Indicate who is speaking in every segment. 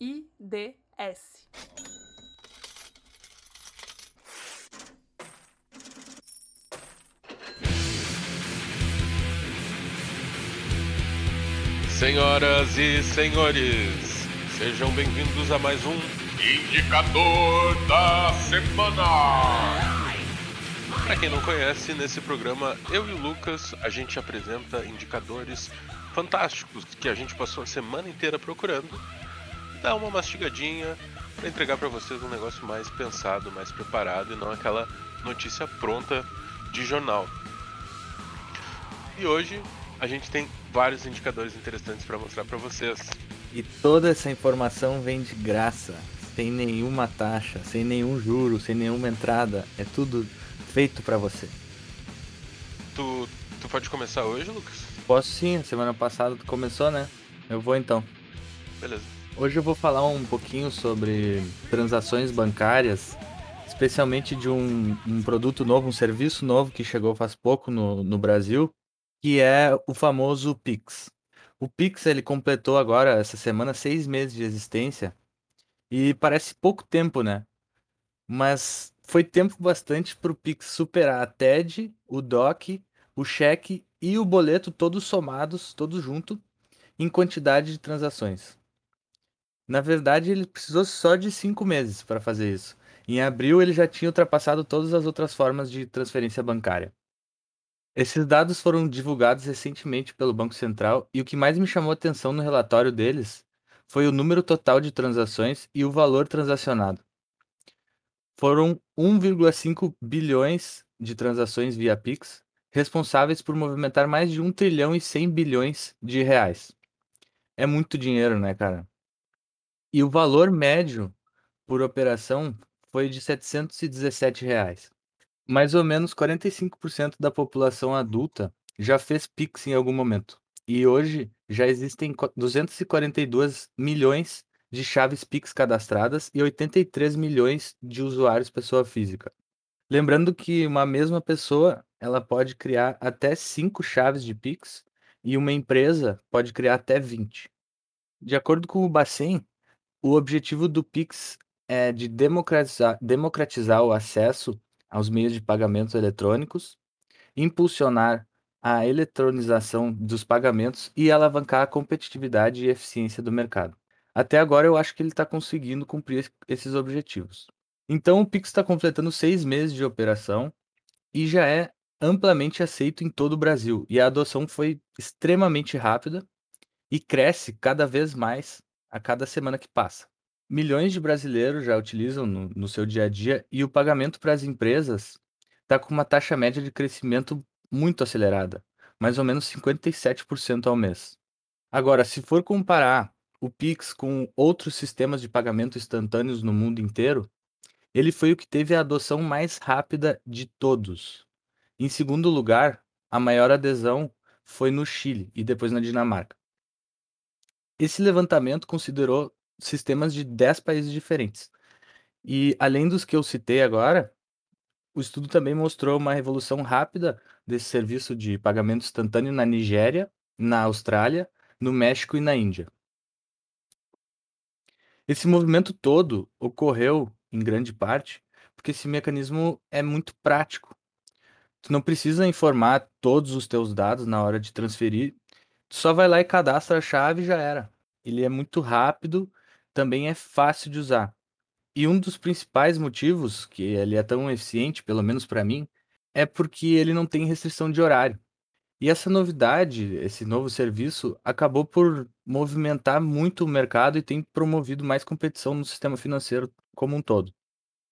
Speaker 1: IDS.
Speaker 2: Senhoras e senhores, sejam bem-vindos a mais um Indicador da Semana. Para quem não conhece, nesse programa eu e o Lucas a gente apresenta indicadores fantásticos que a gente passou a semana inteira procurando, dá uma mastigadinha para entregar para vocês um negócio mais pensado, mais preparado e não aquela notícia pronta de jornal. E hoje a gente tem vários indicadores interessantes para mostrar para vocês.
Speaker 3: E toda essa informação vem de graça, sem nenhuma taxa, sem nenhum juro, sem nenhuma entrada. É tudo feito para você.
Speaker 2: Tu, tu pode começar hoje, Lucas?
Speaker 3: Posso sim, semana passada tu começou, né? Eu vou então.
Speaker 2: Beleza.
Speaker 3: Hoje eu vou falar um pouquinho sobre transações bancárias, especialmente de um, um produto novo, um serviço novo que chegou faz pouco no, no Brasil, que é o famoso Pix. O Pix ele completou agora essa semana seis meses de existência e parece pouco tempo, né? Mas foi tempo bastante para o Pix superar a TED, o DOC, o cheque e o boleto todos somados, todos juntos, em quantidade de transações. Na verdade, ele precisou só de cinco meses para fazer isso. Em abril, ele já tinha ultrapassado todas as outras formas de transferência bancária. Esses dados foram divulgados recentemente pelo Banco Central e o que mais me chamou atenção no relatório deles foi o número total de transações e o valor transacionado. Foram 1,5 bilhões de transações via Pix, responsáveis por movimentar mais de 1 trilhão e 100 bilhões de reais. É muito dinheiro, né, cara? E o valor médio por operação foi de 717 reais. Mais ou menos 45% da população adulta já fez Pix em algum momento. E hoje já existem 242 milhões de chaves Pix cadastradas e 83 milhões de usuários pessoa física. Lembrando que uma mesma pessoa ela pode criar até 5 chaves de Pix e uma empresa pode criar até 20. De acordo com o Bacen, o objetivo do Pix é de democratizar, democratizar o acesso aos meios de pagamentos eletrônicos, impulsionar a eletronização dos pagamentos e alavancar a competitividade e eficiência do mercado. Até agora eu acho que ele está conseguindo cumprir esses objetivos. Então o Pix está completando seis meses de operação e já é amplamente aceito em todo o Brasil. E a adoção foi extremamente rápida e cresce cada vez mais a cada semana que passa. Milhões de brasileiros já utilizam no, no seu dia a dia e o pagamento para as empresas está com uma taxa média de crescimento muito acelerada, mais ou menos 57% ao mês. Agora, se for comparar o Pix com outros sistemas de pagamento instantâneos no mundo inteiro, ele foi o que teve a adoção mais rápida de todos. Em segundo lugar, a maior adesão foi no Chile e depois na Dinamarca. Esse levantamento considerou sistemas de 10 países diferentes. E além dos que eu citei agora, o estudo também mostrou uma evolução rápida desse serviço de pagamento instantâneo na Nigéria, na Austrália, no México e na Índia. Esse movimento todo ocorreu, em grande parte, porque esse mecanismo é muito prático. Tu não precisa informar todos os teus dados na hora de transferir, tu só vai lá e cadastra a chave e já era. Ele é muito rápido também é fácil de usar. E um dos principais motivos que ele é tão eficiente, pelo menos para mim, é porque ele não tem restrição de horário. E essa novidade, esse novo serviço, acabou por movimentar muito o mercado e tem promovido mais competição no sistema financeiro como um todo.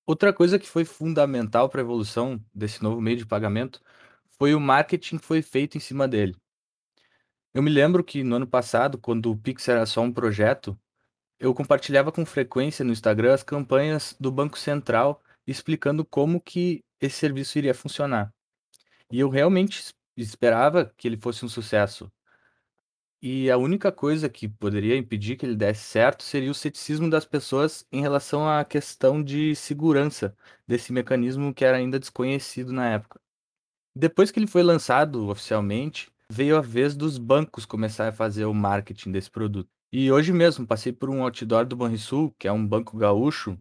Speaker 3: Outra coisa que foi fundamental para a evolução desse novo meio de pagamento foi o marketing que foi feito em cima dele. Eu me lembro que no ano passado, quando o Pix era só um projeto, eu compartilhava com frequência no Instagram as campanhas do Banco Central explicando como que esse serviço iria funcionar. E eu realmente esperava que ele fosse um sucesso. E a única coisa que poderia impedir que ele desse certo seria o ceticismo das pessoas em relação à questão de segurança desse mecanismo que era ainda desconhecido na época. Depois que ele foi lançado oficialmente, veio a vez dos bancos começar a fazer o marketing desse produto. E hoje mesmo passei por um outdoor do Banrisul, que é um banco gaúcho,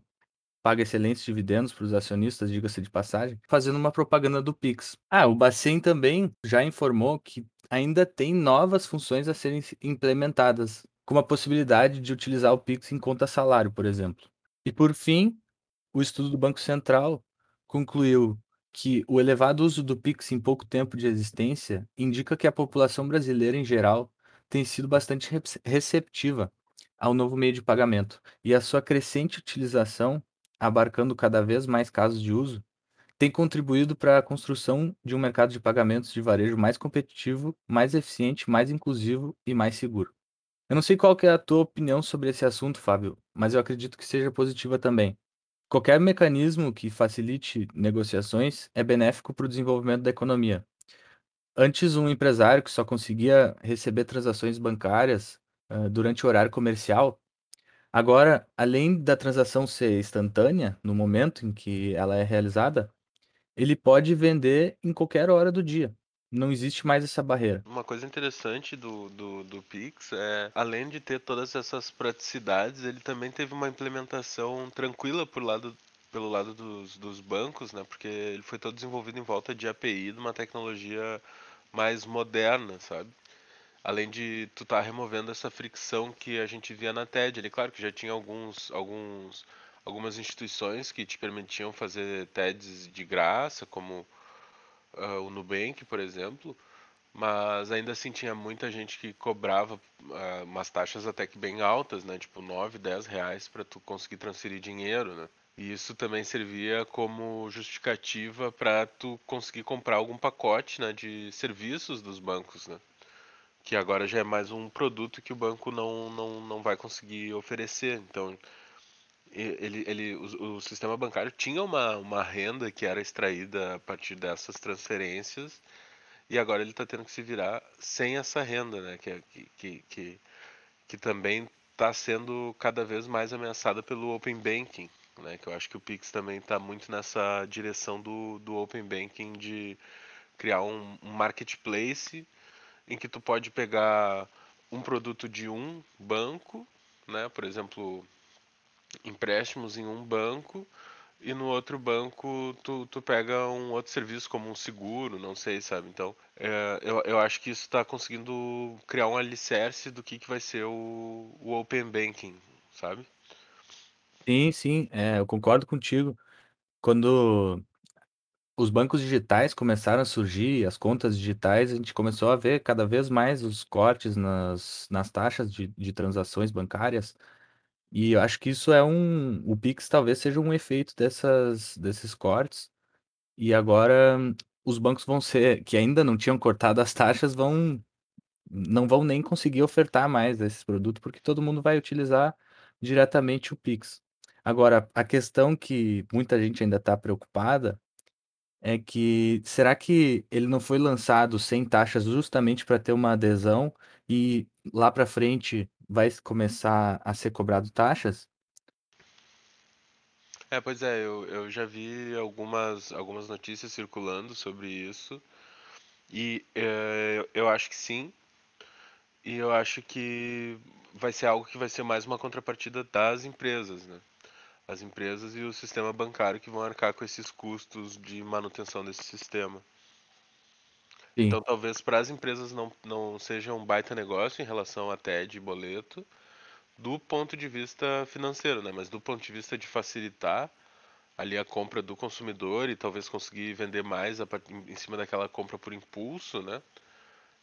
Speaker 3: paga excelentes dividendos para os acionistas, diga-se de passagem, fazendo uma propaganda do Pix. Ah, o Bacen também já informou que ainda tem novas funções a serem implementadas, como a possibilidade de utilizar o Pix em conta salário, por exemplo. E por fim, o estudo do Banco Central concluiu que o elevado uso do Pix em pouco tempo de existência indica que a população brasileira em geral tem sido bastante receptiva ao novo meio de pagamento e a sua crescente utilização, abarcando cada vez mais casos de uso, tem contribuído para a construção de um mercado de pagamentos de varejo mais competitivo, mais eficiente, mais inclusivo e mais seguro. Eu não sei qual é a tua opinião sobre esse assunto, Fábio, mas eu acredito que seja positiva também. Qualquer mecanismo que facilite negociações é benéfico para o desenvolvimento da economia. Antes, um empresário que só conseguia receber transações bancárias durante o horário comercial, agora, além da transação ser instantânea, no momento em que ela é realizada, ele pode vender em qualquer hora do dia. Não existe mais essa barreira.
Speaker 2: Uma coisa interessante do, do, do Pix é, além de ter todas essas praticidades, ele também teve uma implementação tranquila por lado, pelo lado dos, dos bancos, né? Porque ele foi todo desenvolvido em volta de API, de uma tecnologia mais moderna, sabe? Além de tu estar tá removendo essa fricção que a gente via na TED. Ele, claro que já tinha alguns, alguns, algumas instituições que te permitiam fazer TEDs de graça, como uh, o Nubank, por exemplo, mas ainda assim tinha muita gente que cobrava uh, umas taxas até que bem altas, né? Tipo 9, 10 reais para tu conseguir transferir dinheiro, né? E isso também servia como justificativa para tu conseguir comprar algum pacote né, de serviços dos bancos, né? Que agora já é mais um produto que o banco não, não, não vai conseguir oferecer. Então, ele, ele, o, o, sistema bancário tinha uma, uma renda que era extraída a partir dessas transferências e agora ele está tendo que se virar sem essa renda, né? Que, que, que, que também está sendo cada vez mais ameaçada pelo Open Banking, né? Que eu acho que o Pix também está muito nessa direção do, do Open Banking de criar um, um marketplace em que tu pode pegar um produto de um banco, né? Por exemplo, empréstimos em um banco e no outro banco tu, tu pega um outro serviço como um seguro, não sei, sabe? Então, é, eu, eu acho que isso está conseguindo criar um alicerce do que, que vai ser o, o Open Banking, sabe?
Speaker 3: Sim, sim, é, eu concordo contigo. Quando os bancos digitais começaram a surgir, as contas digitais, a gente começou a ver cada vez mais os cortes nas, nas taxas de, de transações bancárias. E eu acho que isso é um. O Pix talvez seja um efeito dessas, desses cortes. E agora os bancos vão ser, que ainda não tinham cortado as taxas, vão não vão nem conseguir ofertar mais esses produtos, porque todo mundo vai utilizar diretamente o Pix. Agora, a questão que muita gente ainda está preocupada é que será que ele não foi lançado sem taxas justamente para ter uma adesão e lá para frente vai começar a ser cobrado taxas?
Speaker 2: É, pois é, eu, eu já vi algumas, algumas notícias circulando sobre isso e é, eu acho que sim, e eu acho que vai ser algo que vai ser mais uma contrapartida das empresas, né? As empresas e o sistema bancário que vão arcar com esses custos de manutenção desse sistema.
Speaker 3: Sim.
Speaker 2: Então talvez para as empresas não, não seja um baita negócio em relação a TED e boleto, do ponto de vista financeiro, né? Mas do ponto de vista de facilitar ali a compra do consumidor e talvez conseguir vender mais em cima daquela compra por impulso, né?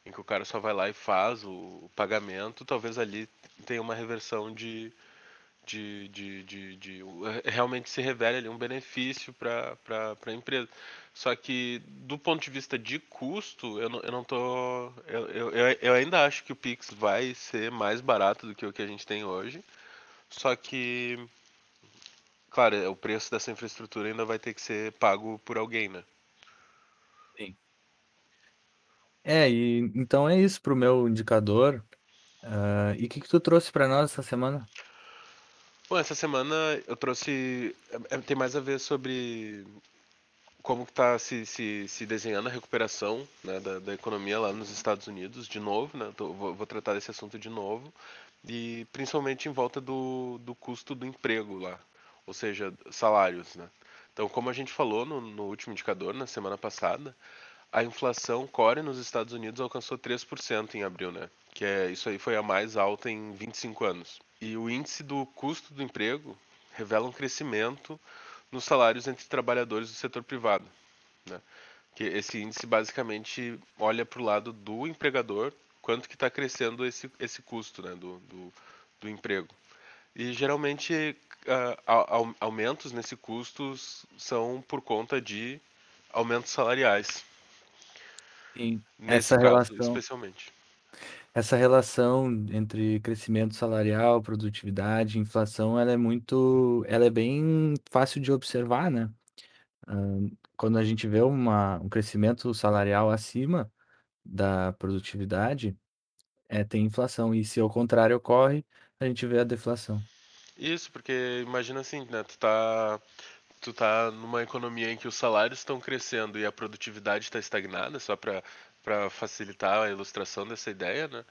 Speaker 2: em que o cara só vai lá e faz o, pagamento, talvez ali tenha uma reversão de, de, de, de, de realmente se revele ali um benefício para a empresa. Só que do ponto de vista de custo, eu não, eu não tô. Eu, eu, eu ainda acho que o Pix vai ser mais barato do que o que a gente tem hoje. Só que, claro, o preço dessa infraestrutura ainda vai ter que ser pago por alguém, né?
Speaker 3: Sim. É, e então é isso pro meu indicador. Ah, e o que que tu trouxe para nós essa semana?
Speaker 2: Bom, essa semana eu trouxe. é- é- Tem mais a ver sobre como está se, se, se desenhando a recuperação né, da, da economia lá nos Estados Unidos, de novo, né? tô- vou, vou tratar desse assunto de novo. e principalmente em volta do, do custo do emprego lá, ou seja, salários, né? Então, como a gente falou no, no último indicador, na semana passada, a inflação core nos Estados Unidos alcançou 3% em abril, né? Que é isso aí foi a mais alta em 25 anos. E o índice do custo do emprego revela um crescimento nos salários entre trabalhadores do setor privado, né? Que esse índice basicamente olha para o lado do empregador, quanto que está crescendo esse, esse custo, né, do, do, do emprego. E geralmente uh, aumentos nesse custos são por conta de aumentos salariais.
Speaker 3: Sim, essa relação, especialmente. Essa relação entre crescimento salarial, produtividade, inflação, ela é muito, ela é bem fácil de observar, né? Quando a gente vê uma, um crescimento salarial acima da produtividade, é, tem inflação. E se ao contrário ocorre, a gente vê a deflação.
Speaker 2: Isso, porque imagina assim, né? Tu tá, tu tá numa economia em que os salários estão crescendo e a produtividade está estagnada, só para facilitar a ilustração dessa ideia, né?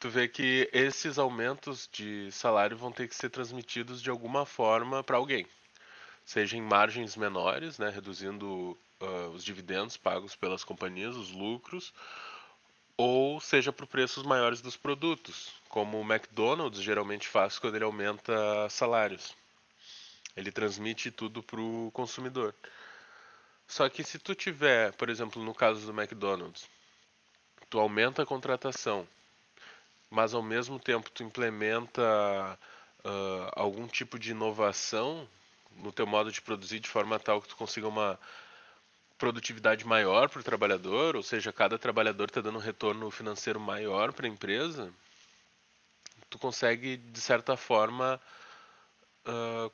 Speaker 2: Tu vê que esses aumentos de salário vão ter que ser transmitidos de alguma forma para alguém, seja em margens menores, né, reduzindo uh, os dividendos pagos pelas companhias, os lucros, ou seja por preços maiores dos produtos, como o McDonald's geralmente faz quando ele aumenta salários. Ele transmite tudo para o consumidor. Só que se tu tiver, por exemplo, no caso do McDonald's, tu aumenta a contratação, mas ao mesmo tempo tu implementa uh, algum tipo de inovação no teu modo de produzir de forma tal que tu consiga uma produtividade maior para o trabalhador, ou seja, cada trabalhador está dando um retorno financeiro maior para a empresa, tu consegue, de certa forma, uh,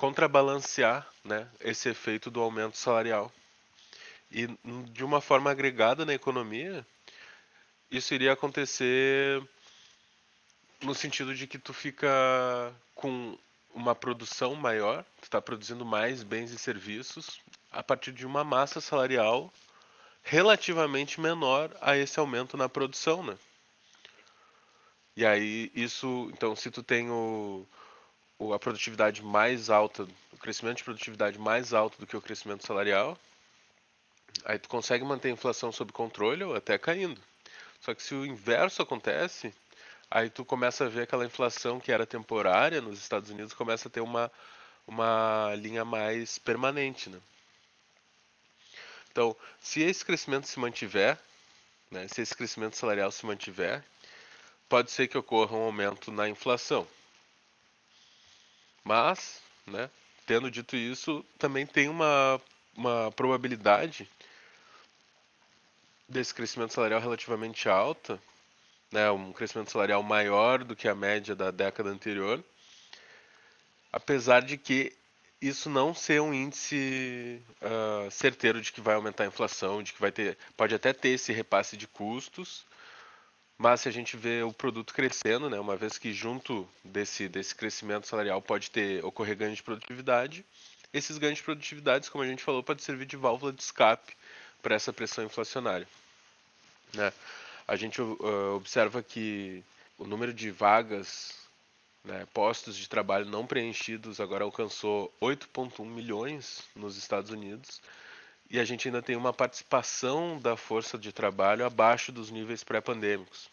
Speaker 2: contrabalancear né, esse efeito do aumento salarial. E de uma forma agregada na economia, isso iria acontecer no sentido de que tu fica com uma produção maior, tu está produzindo mais bens e serviços a partir de uma massa salarial relativamente menor a esse aumento na produção, né? E aí isso, então, se tu tem o, a produtividade mais alta, o crescimento de produtividade mais alto do que o crescimento salarial, aí tu consegue manter a inflação sob controle ou até caindo. Só que se o inverso acontece, aí tu começa a ver aquela inflação que era temporária nos Estados Unidos começa a ter uma, uma linha mais permanente, né? Então, se esse crescimento se mantiver, né, se esse crescimento salarial se mantiver, pode ser que ocorra um aumento na inflação. Mas, né, tendo dito isso, também tem uma, uma probabilidade desse crescimento salarial relativamente alta, né, um crescimento salarial maior do que a média da década anterior, apesar de que isso não ser um índice uh, certeiro de que vai aumentar a inflação, de que vai ter, pode até ter esse repasse de custos, mas se a gente vê o produto crescendo, né, uma vez que junto desse, desse crescimento salarial pode ter ocorrer ganho de produtividade, esses ganhos de produtividade, como a gente falou, pode servir de válvula de escape para essa pressão inflacionária. Né? A gente uh, observa que o número de vagas, né, postos de trabalho não preenchidos, agora alcançou 8,1 milhões nos Estados Unidos e a gente ainda tem uma participação da força de trabalho abaixo dos níveis pré-pandêmicos.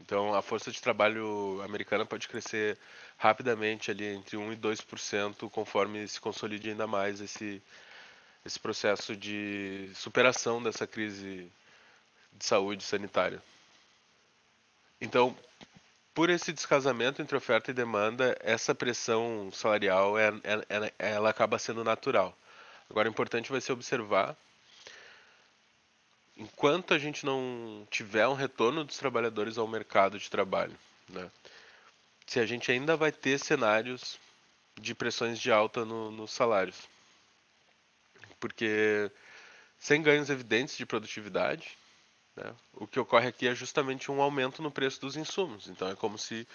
Speaker 2: Então, a força de trabalho americana pode crescer rapidamente ali entre 1 e 2% conforme se consolide ainda mais esse esse processo de superação dessa crise de saúde sanitária. Então, por esse descasamento entre oferta e demanda, essa pressão salarial é, é, ela acaba sendo natural. Agora, o importante vai ser observar, enquanto a gente não tiver um retorno dos trabalhadores ao mercado de trabalho, né, se a gente ainda vai ter cenários de pressões de alta no, nos salários. Porque sem ganhos evidentes de produtividade, né? O que ocorre aqui é justamente um aumento no preço dos insumos. Então é como se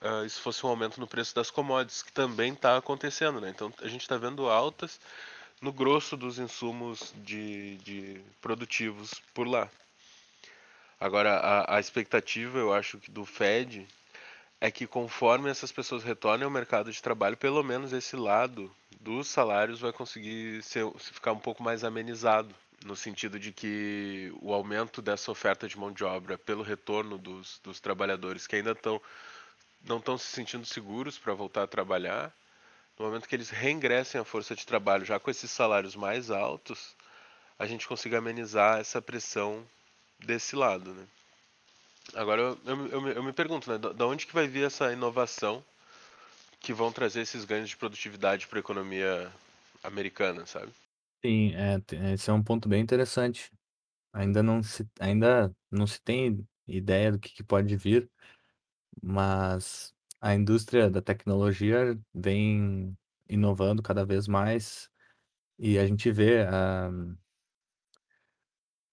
Speaker 2: uh, isso fosse um aumento no preço das commodities, que também está acontecendo. Né? Então a gente está vendo altas no grosso dos insumos de, de produtivos por lá. Agora, a, a, expectativa, eu acho que do Fed é que conforme essas pessoas retornem ao mercado de trabalho, pelo menos esse lado dos salários vai conseguir ser, ficar um pouco mais amenizado, no sentido de que o aumento dessa oferta de mão de obra pelo retorno dos, dos trabalhadores que ainda estão não estão se sentindo seguros para voltar a trabalhar, no momento que eles reingressem à força de trabalho já com esses salários mais altos, a gente consiga amenizar essa pressão desse lado, né? Agora eu, eu, eu, me pergunto, né, da onde que vai vir essa inovação que vão trazer esses ganhos de produtividade para a economia americana, sabe?
Speaker 3: Sim, é, esse é um ponto bem interessante. Ainda não se, ainda não se tem ideia do que, que pode vir, mas a indústria da tecnologia vem inovando cada vez mais e a gente vê uh,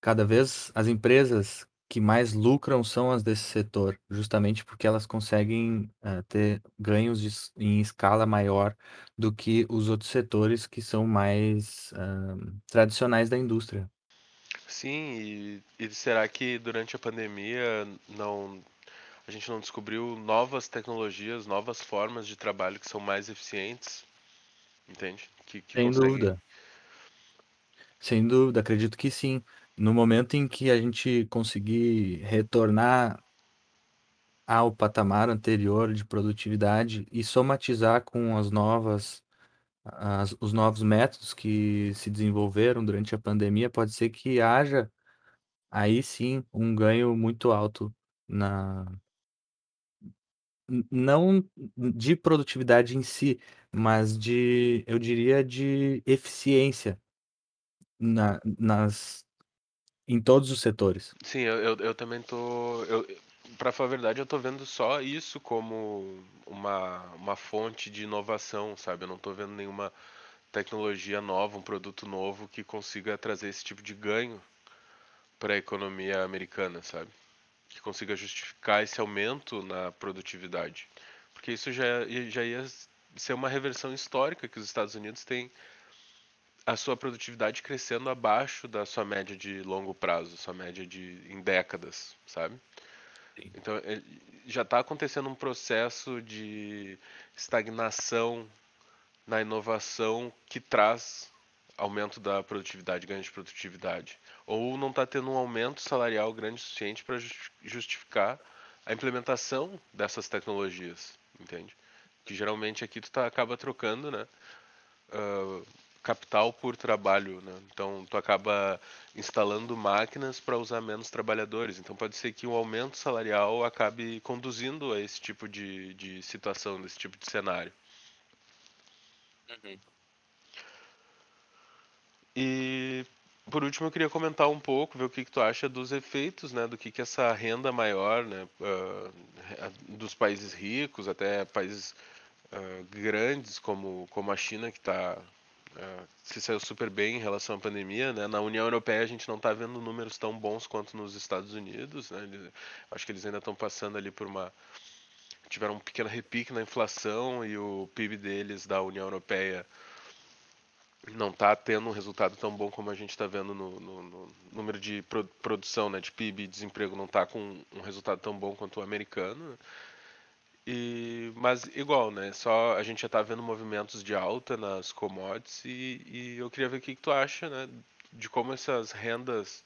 Speaker 3: cada vez as empresas que mais lucram são as desse setor, justamente porque elas conseguem uh, ter ganhos de, em escala maior do que os outros setores que são mais uh, tradicionais da indústria.
Speaker 2: Sim, e, e será que durante a pandemia não a gente não descobriu novas tecnologias, novas formas de trabalho que são mais eficientes? Entende?
Speaker 3: Que, que Sem conseguem... dúvida. Sem dúvida, acredito que sim no momento em que a gente conseguir retornar ao patamar anterior de produtividade e somatizar com as novas as, os novos métodos que se desenvolveram durante a pandemia, pode ser que haja aí sim um ganho muito alto na não de produtividade em si, mas de eu diria de eficiência na, nas em todos os setores.
Speaker 2: Sim, eu, eu, eu também tô. Eu, para falar a verdade, eu tô vendo só isso como uma, uma fonte de inovação, sabe? Eu não tô vendo nenhuma tecnologia nova, um produto novo que consiga trazer esse tipo de ganho para a economia americana, sabe? Que consiga justificar esse aumento na produtividade. Porque isso já, já ia ser uma reversão histórica que os Estados Unidos têm a sua produtividade crescendo abaixo da sua média de longo prazo, sua média de em décadas, sabe? Sim. Então é, já está acontecendo um processo de estagnação na inovação que traz aumento da produtividade, ganho de produtividade, ou não está tendo um aumento salarial grande o suficiente para justificar a implementação dessas tecnologias, entende? Que geralmente aqui tu tá, acaba trocando, né? Uh, capital por trabalho, né? Então tu acaba instalando máquinas para usar menos trabalhadores. Então pode ser que o um aumento salarial acabe conduzindo a esse tipo de, de situação, desse tipo de cenário. Uhum. E por último eu queria comentar um pouco, ver o que, que tu acha dos efeitos, né, do que, que essa renda maior, né, uh, dos países ricos até países uh, grandes como, como a China que está é, se saiu super bem em relação à pandemia, né? Na União Europeia a gente não está vendo números tão bons quanto nos Estados Unidos, né? Eles, acho que eles ainda estão passando ali por uma tiveram um pequeno repique na inflação e o PIB deles da União Europeia não está tendo um resultado tão bom como a gente está vendo no, no, no, número de produção, né, de PIB desemprego não está com um resultado tão bom quanto o americano. Né? E, mas igual, né? Só a gente já tá vendo movimentos de alta nas commodities e, e eu queria ver o que, que tu acha, né? De como essas rendas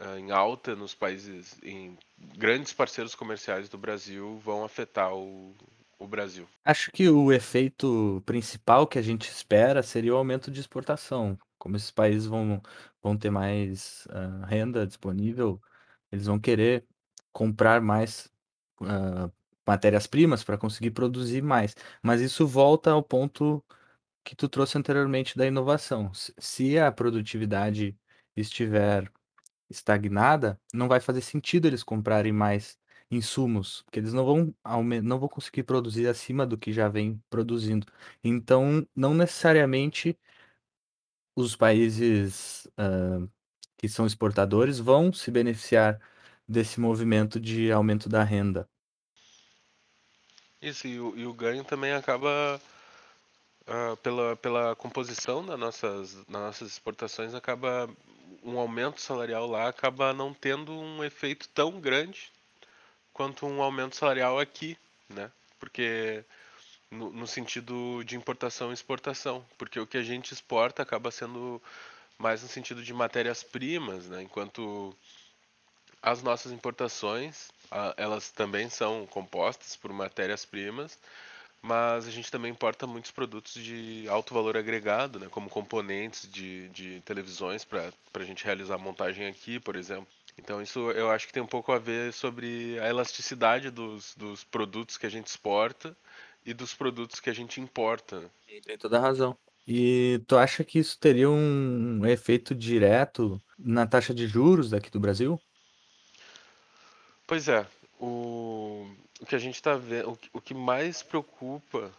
Speaker 2: uh, em alta nos países, em grandes parceiros comerciais do Brasil vão afetar o, o Brasil.
Speaker 3: Acho que o efeito principal que a gente espera seria o aumento de exportação. Como esses países vão, vão ter mais uh, renda disponível, eles vão querer comprar mais uh, matérias-primas para conseguir produzir mais. Mas isso volta ao ponto que tu trouxe anteriormente da inovação. Se a produtividade estiver estagnada, não vai fazer sentido eles comprarem mais insumos, porque eles não vão não vão conseguir produzir acima do que já vem produzindo. Então, não necessariamente os países uh, que são exportadores vão se beneficiar desse movimento de aumento da renda.
Speaker 2: Isso, e o, e o ganho também acaba uh, pela, pela composição das nossas, das nossas exportações, acaba um aumento salarial lá acaba não tendo um efeito tão grande quanto um aumento salarial aqui né? Porque no, no, sentido de importação e exportação, porque o que a gente exporta acaba sendo mais no sentido de matérias-primas, né? Enquanto as nossas importações, elas também são compostas por matérias-primas, mas a gente também importa muitos produtos de alto valor agregado, né? Como componentes de, de televisões para a gente realizar montagem aqui, por exemplo. Então isso eu acho que tem um pouco a ver sobre a elasticidade dos, dos produtos que a gente exporta e dos produtos que a gente importa.
Speaker 3: Tem toda a razão. E tu acha que isso teria um efeito direto na taxa de juros daqui do Brasil?
Speaker 2: Pois é, o, o que a gente está vendo, o, o que mais preocupa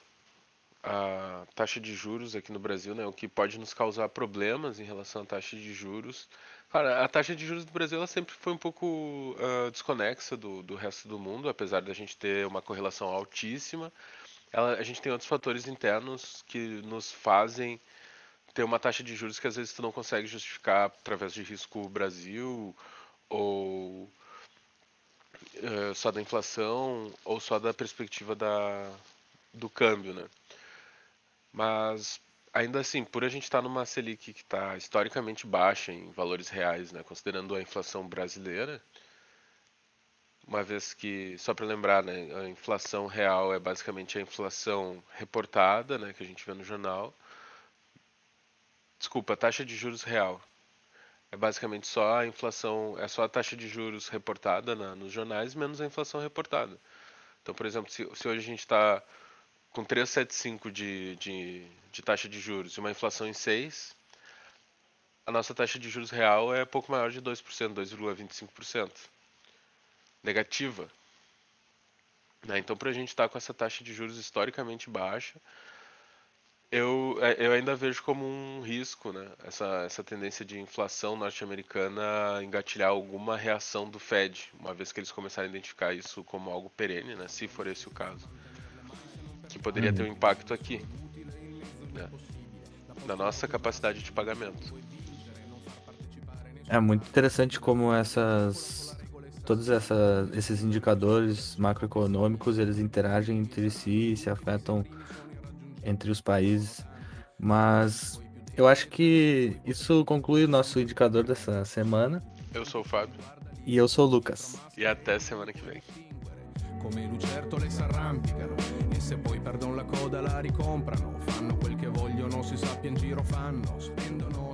Speaker 2: a taxa de juros aqui no Brasil, né, o que pode nos causar problemas em relação à taxa de juros. Cara, a taxa de juros do Brasil ela sempre foi um pouco uh, desconexa do, do resto do mundo, apesar da gente ter uma correlação altíssima ela, a gente tem outros fatores internos que nos fazem ter uma taxa de juros que às vezes tu não consegue justificar através de risco Brasil ou só da inflação ou só da perspectiva da, do câmbio, né? Mas ainda assim, por a gente estar numa Selic que está historicamente baixa em valores reais, né, considerando a inflação brasileira, uma vez que, só para lembrar, né, a inflação real é basicamente a inflação reportada, né, que a gente vê no jornal. Desculpa, a taxa de juros real. É basicamente só a inflação, é só a taxa de juros reportada na, nos jornais menos a inflação reportada. Então, por exemplo, se, se hoje a gente está com 3,75 de, de, de taxa de juros e uma inflação em 6, a nossa taxa de juros real é pouco maior de 2%, 2,25% negativa. Né? Então, para a gente estar tá com essa taxa de juros historicamente baixa, eu, é, eu ainda vejo como um risco né? essa, essa tendência de inflação norte-americana engatilhar alguma reação do Fed, uma vez que eles começarem a identificar isso como algo perene, né? se for esse o caso. Que poderia ter um impacto aqui, né? na nossa capacidade de pagamento.
Speaker 3: É muito interessante como essas todos essa, esses indicadores macroeconômicos eles interagem entre si, se afetam entre os países, mas eu acho que isso conclui o nosso indicador dessa semana.
Speaker 2: Eu sou o Fábio.
Speaker 3: E eu sou o Lucas.
Speaker 2: E até semana que vem. Come lucertole s'arrampicano e se poi perdono la coda la ricomprano, fanno quel che vogliono, si sappia in giro fanno, spendono.